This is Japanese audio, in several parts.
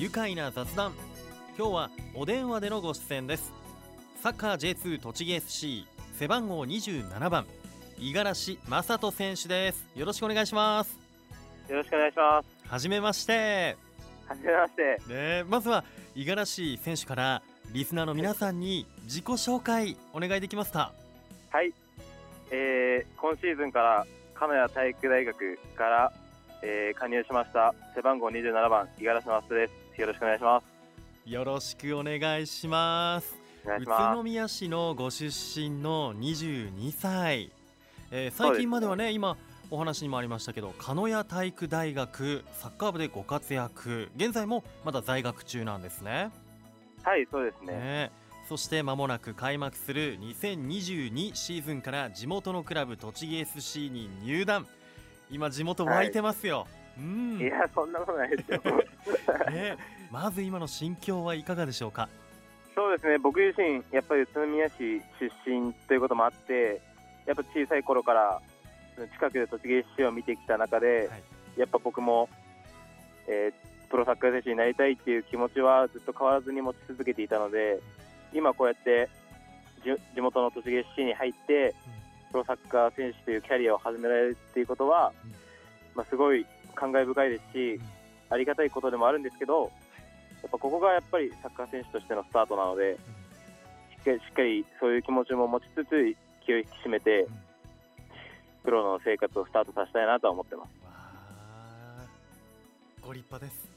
愉快な雑談。今日はお電話でのご出演です。サッカー J2 栃木 SC 背番号27番五十嵐正人選手です。よろしくお願いします。よろしくお願いします。はじめまして。はじめまして。ねまずは五十嵐選手からリスナーの皆さんに自己紹介お願いできますか？はい、えー、今シーズンから金谷体育大学から、えー、加入しました背番号27番五十嵐正人ですよろしくお願いします。よろしくお願いします。お願い宇都宮市のご出身の22歳、えー最近まではね今お話にもありましたけど鹿屋体育大学サッカー部でご活躍。現在もまだ在学中なんですね。すはいそうですね。ね。そして間もなく開幕する2022シーズンから地元のクラブ栃木 SC に入団。今地元湧いてますよ、うんいやそんなことないですよ。ね、まず今の心境はいかがでしょうか？そうですね。僕自身やっぱり宇都宮市出身ということもあってやっぱ小さい頃から近くで栃木 SC を見てきた中で、はい。やっぱ僕も、えープロサッカー選手になりたいっていう気持ちはずっと変わらずに持ち続けていたので今こうやってじ地元の栃木 SC に入ってプロサッカー選手というキャリアを始められるっていうことは、うん。まあ、すごい感慨深いですし、うん。ありがたいことでもあるんですけどやっぱここがやっぱりサッカー選手としてのスタートなので、しっかりしっかりそういう気持ちも持ちつつ気を引き締めて、うん。プロの生活をスタートさせたいなとは思ってます。ご立派です。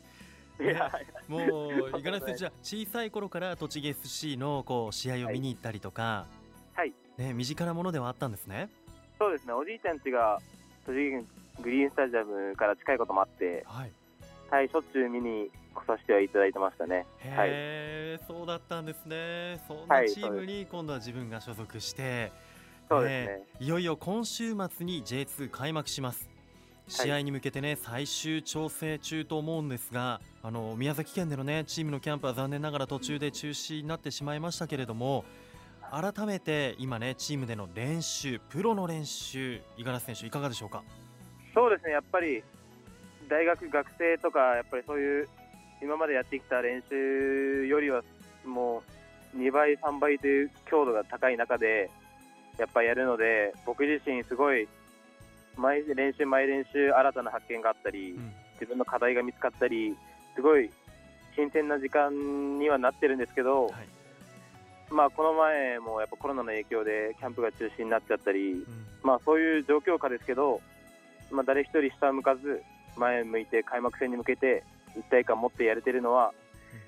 いやもう 五十嵐選手は小さい頃から栃木 FC のこう試合を見に行ったりとか、はい。ね、身近なものではあったんですね。そうですね、おじいちゃん家が栃木県グリーンスタジアムから近いこともあって、はい、はい、しょっちゅう見に来させてはいただいてましたね。はい、へえ、そうだったんですね。そんはないチームに今度は自分が所属して、そうですね。いよいよ今週末に J2 開幕します。試合に向けてね最終調整中と思うんですがあの宮崎県でのねチームのキャンプは残念ながら途中で中止になってしまいましたけれども改めて今ねチームでの練習プロの練習五十嵐選手いかがでしょうか？そうですね、やっぱり大学、学生とか、やっぱりそういう今までやってきた練習よりは、もう2倍、3倍という強度が高い中で、やっぱりやるので、僕自身、すごい毎練習、毎練習、新たな発見があったり、うん。自分の課題が見つかったり、すごい新鮮な時間にはなってるんですけど、はい。まあ、この前もやっぱコロナの影響でキャンプが中止になっちゃったり、うん。まあ、そういう状況下ですけど、まあ、誰一人下向かず前向いて開幕戦に向けて一体感持ってやれてるのは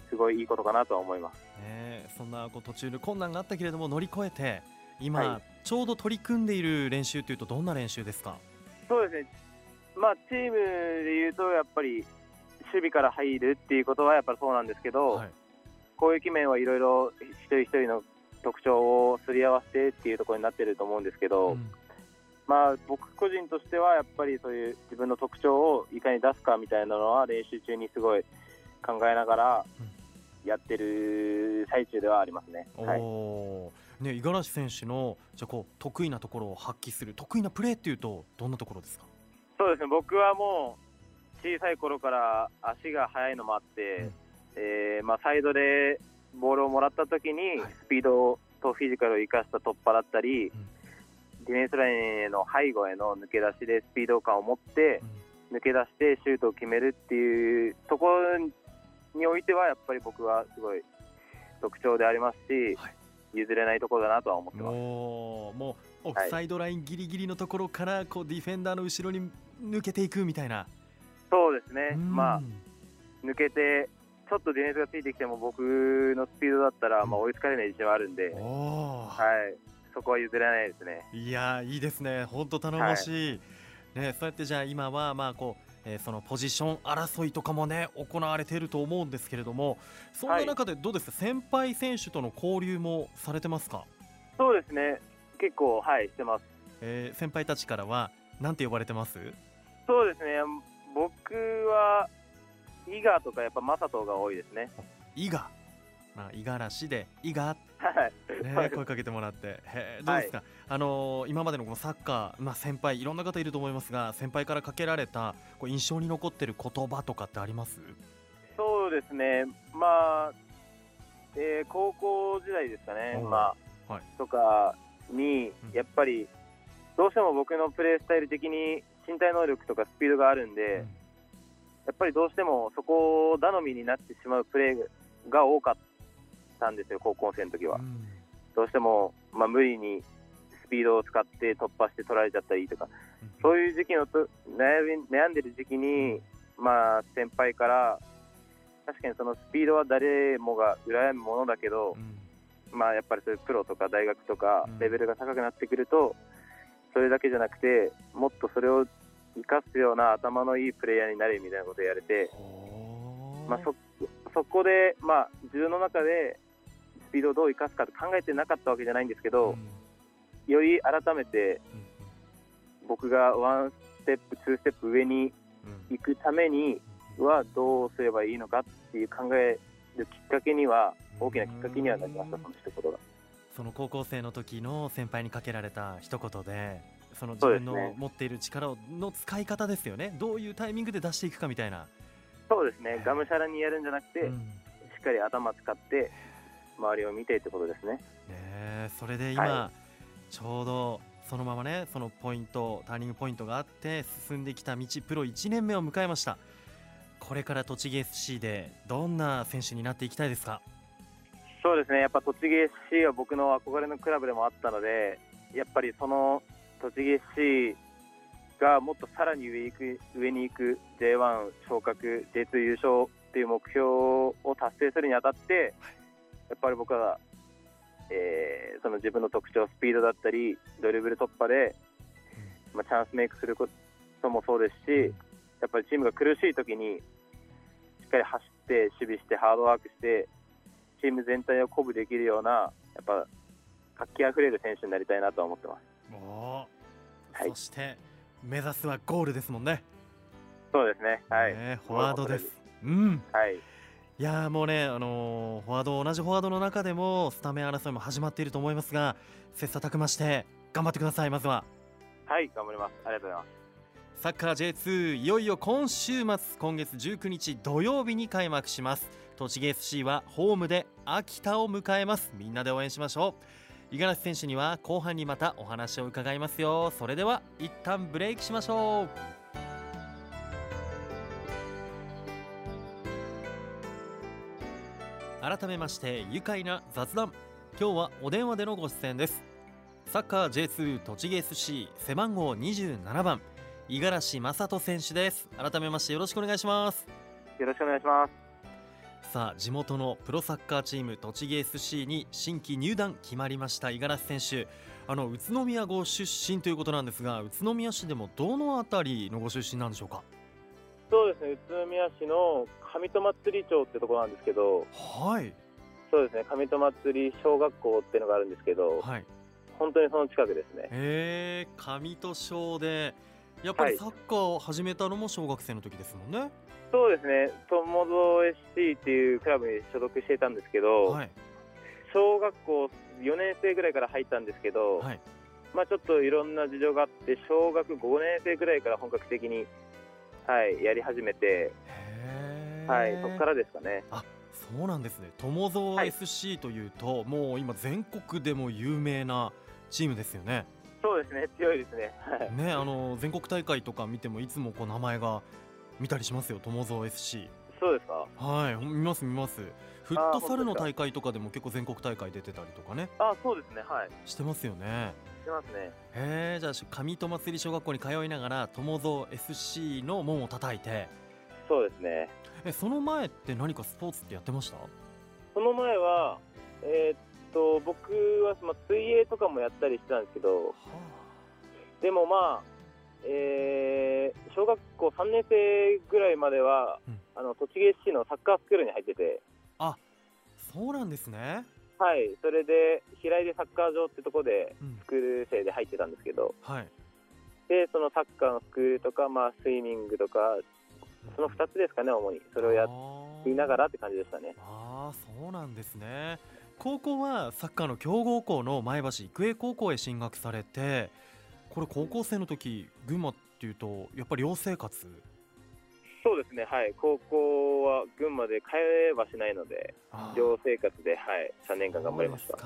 すごいいいことかなとは思います。ねそんなこう途中で困難があったけれども乗り越えて今、はい。ちょうど取り組んでいる練習というとどんな練習ですか？そうですね、まあ、チームでいうとやっぱり守備から入るっていうことはやっぱりそうなんですけど、はい。攻撃面はいろいろ一人一人の特徴をすり合わせてっていうところになってると思うんですけど、うんまあ、僕個人としてはやっぱりそういう自分の特徴をいかに出すかみたいなのは練習中にすごい考えながらやってる最中ではありますね。はい、ね五十嵐選手のじゃあこう得意なところを発揮する得意なプレーっていうとどんなところですか？そうですね。僕はもう小さい頃から足が速いのもあって、うん。えーまあ、サイドでボールをもらった時にはい。スピードとフィジカルを生かした突破だったり、んディフェンスラインへの背後への抜け出しでスピード感を持って抜け出してシュートを決めるっていうところにおいてはやっぱり僕はすごい特徴でありますし、はい。譲れないところだなとは思ってます。もうもうオフサイドラインギリギリのところからこうディフェンダーの後ろに抜けていくみたいな、そうですね、うん。まあ抜けてちょっとディフェンスがついてきても僕のスピードだったら、まあ、追いつかれない自信はあるんで、はい、そこは譲れないですね。い、やーいいですね。本当頼もしい、ねそうやってじゃあ今はまあこうえーそのポジション争いとかもね行われていると思うんですけれどもそんな中でどうですか、先輩選手との交流もされてますか、そうですね、結構、はい、してます。えー先輩たちからはなんて呼ばれてます？そうですね、僕は、伊賀とかやっぱ正人が多いですね。伊賀、まあ、五十嵐で伊賀はい。ね、声かけてもらって、へーどうですか、あのー今までのこのサッカー、まあ、先輩、いろんな方いると思いますが、先輩からかけられたこう印象に残ってる言葉とかってあります？そうですね、まあ、えー高校時代ですかね、まあ。はい。とかにうん、やっぱり、どうしても僕のプレースタイル的に身体能力とかスピードがあるんで、うん。やっぱりどうしてもそこ頼みになってしまうプレーが多かったんですよ、高校生の時は。うん。どうしても、まあ、無理にスピードを使って突破して取られちゃったりとか、そういう時期のと悩み悩んでる時期に、まあ、先輩から、確かにそのスピードは誰もが羨むものだけどう、ん。まあ、やっぱりそういうプロとか大学とかうん。レベルが高くなってくると、それだけじゃなくて、もっとそれを生かすような頭のいいプレイヤーになれみたいなことを言われて、まあ、そそこで、まあ、自分の中でスピードをどう生かすかと考えてなかったわけじゃないんですけど、うん。より改めてうん。僕がワンステップ、ツーステップ上にうん。行くためにはどうすればいいのかっていう考えるきっかけには、大きなきっかけにはなりました、うんその一言が。その高校生の時の先輩にかけられた一言でその自分の持っている力をの使い方ですよね。どういうタイミングで出していくかみたいな、そうですね、がむしゃらにやるんじゃなくて、うん。しっかり頭使って、周りを見てってことですね。ねえそれで今、はちょうどそのままねそのポイントターニングポイントがあって進んできた道プロ1年目を迎えました。これから栃木 SC でどんな選手になっていきたいですか？そうですね、やっぱ栃木 SC は僕の憧れのクラブでもあったので、やっぱりその栃木 SC がもっとさらに上行く上に行く J1 昇格、J2 優勝っていう目標を達成するにあたって、やっぱり僕は、えーその自分の特徴、スピードだったり、ドリブル突破で、まあ、チャンスメイクすることもそうですし、やっぱりチームが苦しい時に、しっかり走って、守備して、ハードワークして、チーム全体を鼓舞できるような、やっぱ活気あふれる選手になりたいなとは思ってます。おーはいそして目指すはゴールですもんねそうですね。はい。ねフォワードですうんはい。いやーもうね、あのーフォワード同じフォワードの中でもスタメン争いも始まっていると思いますが切磋琢磨して頑張ってくださいまずは。はい、頑張ります。ありがとうございます。サッカー J2 いよいよ今週末今月19日土曜日に開幕します。栃木 FC はホームで秋田を迎えます。みんなで応援しましょう。五十嵐選手には後半にまたお話を伺いますよ。それでは一旦ブレイクしましょう。改めまして愉快な雑談。今日はお電話でのご出演です。サッカー J2 栃木 SC 背番号27番五十嵐正人選手です。改めましてよろしくお願いします。よろしくお願いします。さあ地元のプロサッカーチーム栃木 SC に新規入団決まりました五十嵐選手。あの宇都宮ご出身ということなんですが宇都宮市でもどのあたりのご出身なんでしょうか？そうですね、宇都宮市の上戸祭町ってところなんですけど、はい。そうですね、上戸祭小学校っていうのがあるんですけど、はい。本当にその近くですね。へえ上戸小でやっぱりはい。サッカーを始めたのも小学生の時ですもんね。そうですね、友蔵 SC っていうクラブに所属していたんですけど、はい。小学校4年生ぐらいから入ったんですけど、はい。まあ、ちょっといろんな事情があって、小学5年生ぐらいから本格的に、はい、やり始めて、はい、そこからですかね。そうなんですね。友蔵はい。SC というと、もう今全国でも有名なチームですよね。そうですね、強いですね。はい。ねあの全国大会とか見てもいつもこう名前が見たりしますよ。友蔵 FC そうですか？はい見ます見ます。フットサルの大会とかでも結構全国大会出てたりとかね。あ、そうですね、はい。してますよね。してますね。へえじゃあ上戸祭小学校に通いながら友蔵 FC の門を叩いて。そうですね。えその前って何かスポーツってやってました？その前は、えーっと、僕は、まあ、水泳とかもやったりしてたんですけど、でもまあ、えー小学校3年生ぐらいまでは、うんあの栃木 SC のサッカースクールに入ってて、そうなんですね。はい、それで平井でサッカー場ってとこでうん。スクール生で入ってたんですけど、はい。でそのサッカーのスクールとか、まあ、スイミングとか、その2つですかね、主に、それをやっていながらって感じでしたね。あーそうなんですね。高校はサッカーの強豪校の前橋育英高校へ進学されてこれ高校生の時群馬っていうとやっぱり寮生活そうですね、はい、高校は群馬で通えはしないので、寮生活で、はい、3年間頑張りました。そ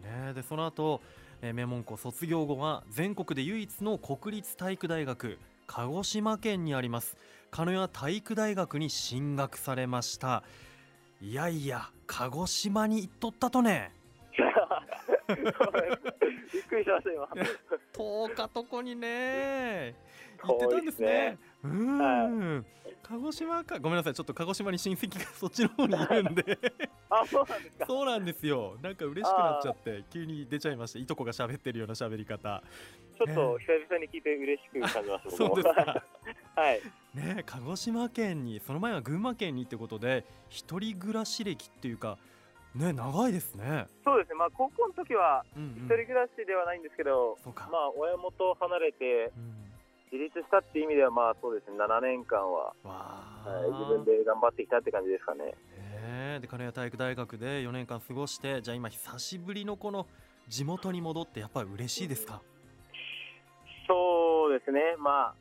ね。でその後、えー名門校卒業後は全国で唯一の国立体育大学鹿児島県にあります。鹿屋体育大学に進学されました。いやいや鹿児島に行っとったとね びっくりしました、今。遠かとこにね。行ってたんですね。うーん、鹿児島か。ごめんなさい。ちょっと鹿児島に親戚がそっちの方にいるんで。あ、そうなんですか。そうなんですよ。なんか嬉しくなっちゃって急に出ちゃいました。いとこが喋ってるような喋り方。ちょっと久々に聞いて嬉しく感じました、そうですか。はい。ね鹿児島県にその前は群馬県にってことで一人暮らし歴っていうかね長いですね。そうですね、まあ、高校の時は、うん、うん、一人暮らしではないんですけど、そうか、まあ、親元を離れて、うん、自立したっていう意味では、まあ、そうですね、7年間は、はい、自分で頑張ってきたって感じですかね。で金谷体育大学で4年間過ごしてじゃあ今久しぶりのこの地元に戻ってやっぱり嬉しいですか、そうですね、ま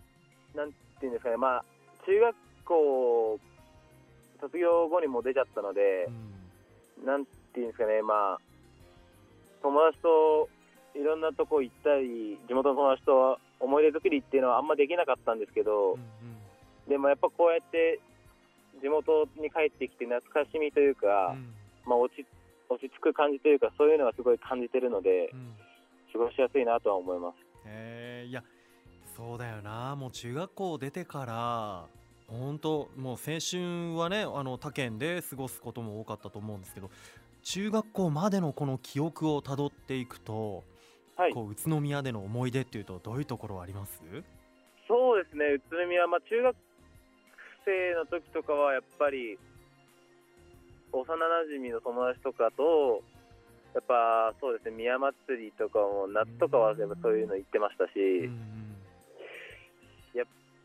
あ、なんていうんですかね、まあ、中学校卒業後にも出ちゃったのでう、んなんていうんですかね、まあ、友達といろんなとこ行ったり、地元の友達と思い出作りっていうのはあんまできなかったんですけど、うんでもやっぱこうやって地元に帰ってきて懐かしみというか、うん。まあ、落ち落ち着く感じというか、そういうのはすごい感じてるのでう、ん。過ごしやすいなとは思います。えーいやそうだよな。もう中学校出てから本当もう青春はねあの他県で過ごすことも多かったと思うんですけど中学校までのこの記憶をたどっていくと、はい。こう宇都宮での思い出っていうとどういうところあります？そうですね、宇都宮、まあ、中学生の時とかはやっぱり、幼なじみの友達とかと、やっぱそうですね、宮祭りとかも、夏とかはやっぱそういうの行ってましたし、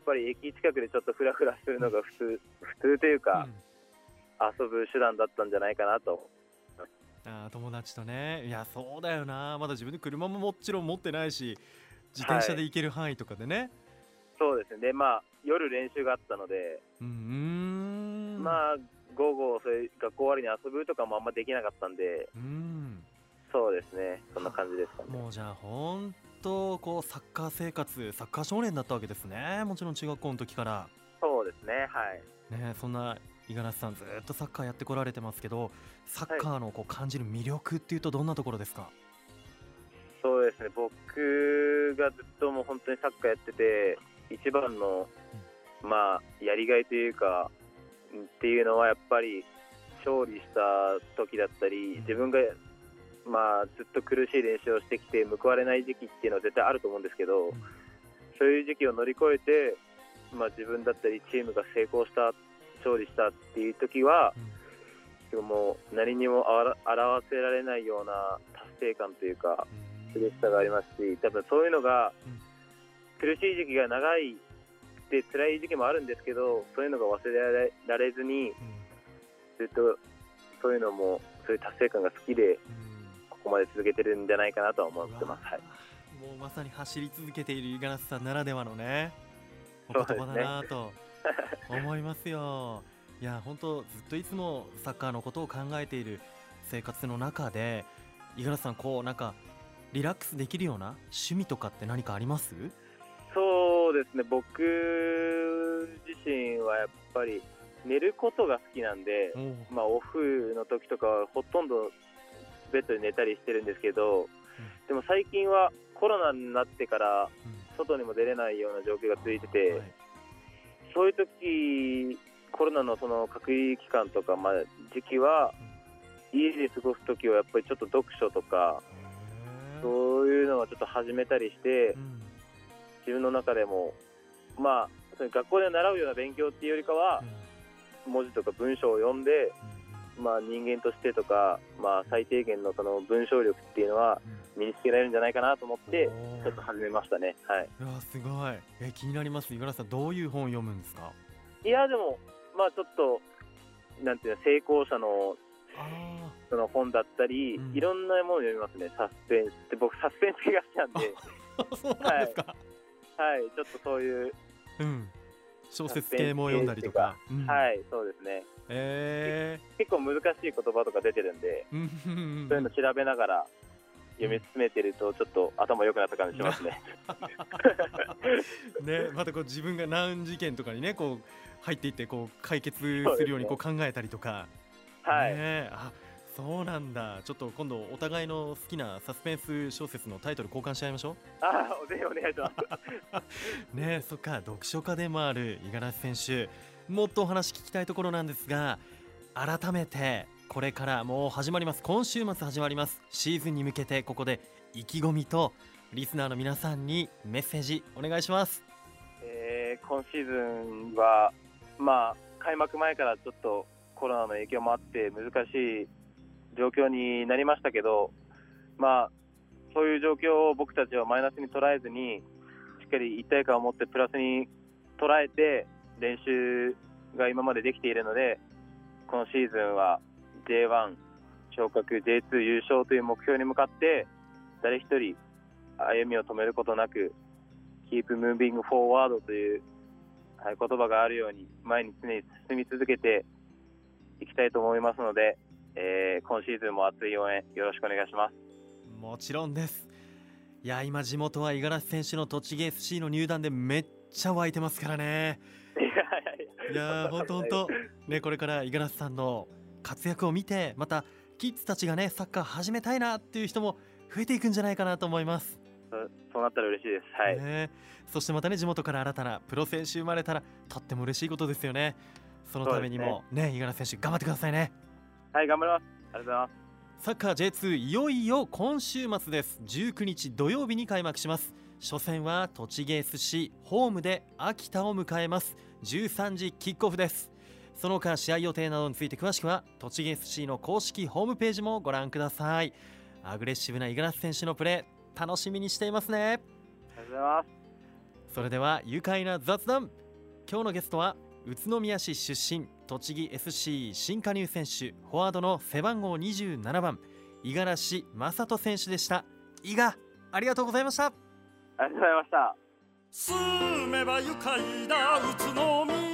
ぱり駅近くでちょっとフラフラするのが普通普通というか、遊ぶ手段だったんじゃないかなと。あー友達とね。いやそうだよな。まだ自分で車ももちろん持ってないし自転車で行ける範囲とかでね、そうですね、で、まあ、夜練習があったので、うん、うーん。まあ、午後、学校終わりに遊ぶとかもあんまできなかったんで、うん。そうですね、そんな感じですかね。もうじゃあ本当こうサッカー生活サッカー少年だったわけですね。もちろん中学校の時から。そうですね、はい。ねそんな五十嵐さんずっとサッカーやってこられてますけどサッカーのこう感じる魅力っていうとどんなところですか、そうですね、僕がずっともう本当にサッカーやってて、一番の、まあ、やりがいというか、んっていうのはやっぱり、勝利した時だったり、自分が、まあ、ずっと苦しい練習をしてきて、報われない時期っていうのは絶対あると思うんですけど、そういう時期を乗り越えて、まあ、自分だったり、チームが成功した、勝利したっていう時は、もう何にも表せられないような達成感というか、嬉しさがありますし、多分そういうのがうん苦しい時期が長いで辛い時期もあるんですけど、そういうのが忘れられられずに、ずっとそういうのも、そういう達成感が好きで、ここまで続けてるんじゃないかなとは思ってます。はい、もうまさに走り続けている五十嵐さんならではのねお言葉だなと思いますよ。いや本当ずっといつもサッカーのことを考えている生活の中で五十嵐さんこうなんかリラックスできるような趣味とかって何かあります？そうですね、僕自身はやっぱり寝ることが好きなんで、まあ、オフの時とかはほとんどベッドで寝たりしてるんですけど、でも最近はコロナになってから外にも出れないような状況が続いてて、はい。そういう時コロナのその隔離期間とか、まあ、時期は家で過ごす時はやっぱりちょっと読書とかそういうのをちょっと始めたりしてうん。自分の中でもまあ学校で習うような勉強っていうよりかは文字とか文章を読んで、まあ、人間としてとか、まあ、最低限のその文章力っていうのは身につけられるんじゃないかなと思ってちょっと始めましたね。はい。いやすごい。え気になります。五十嵐さんどういう本を読むんですか？いやでも、まあちょっと、なんていうの、成功者のあその本だったり、うん。いろんなものを読みますね、サスペンス。って、僕、サスペンス系が好きなんで、あ そうなんですか、はい、ちょっとそういう、うん小説系も読んだりとか、うん、はいそうですね。えー、結構難しい言葉とか出てるんで、そういうの調べながら読み進めてるとちょっと頭良くなった感じしますね。ねまたこう自分が難事件とかにねこう入っていってこう解決するようにこう考えたりとか。はい、ね、あそうなんだ。ちょっと今度お互いの好きなサスペンス小説のタイトル交換しちゃいましょう。ああぜひお願いします。ねそっか。読書家でもある五十嵐選手。もっとお話聞きたいところなんですが改めてこれからもう始まります。今週末始まります。シーズンに向けてここで意気込みとリスナーの皆さんにメッセージお願いします、えー、今シーズンはまあ開幕前からちょっとコロナの影響もあって難しい状況になりましたけど、まあ、そういう状況を僕たちはマイナスに捉えずに、しっかり一体感を持ってプラスに捉えて、練習が今までできているので、このシーズンは J1 昇格、J2 優勝という目標に向かって、誰一人歩みを止めることなく、Keep Moving Forward という言葉があるように、前に常に進み続けていきたいと思いますので、えー、今シーズンも熱い応援よろしくお願いします。もちろんです。いや今地元は五十嵐選手の栃木 FC の入団でめっちゃ湧いてますからね。いや本当本当ねこれから五十嵐さんの活躍を見てまたキッズたちがねサッカー始めたいなっていう人も増えていくんじゃないかなと思います。そうなったら嬉しいです。はい、ね、そしてまたね地元から新たなプロ選手生まれたらとっても嬉しいことですよね。そのためにもね五十嵐選手頑張ってくださいねはい頑張ります。ありがとうございます。サッカー J2 いよいよ今週末です。19日土曜日に開幕します。初戦は栃木 SC ホームで秋田を迎えます。13時キックオフです。その他試合予定などについて詳しくは栃木 SC の公式ホームページもご覧ください。アグレッシブな五十嵐選手のプレー楽しみにしていますね。ありがとうございます。それでは愉快な雑談。今日のゲストは宇都宮市出身栃木 SC 新加入選手フォワードの背番号27番五十嵐正人選手でした。伊賀ありがとうございました。ありがとうございました。住めば愉快な宇都宮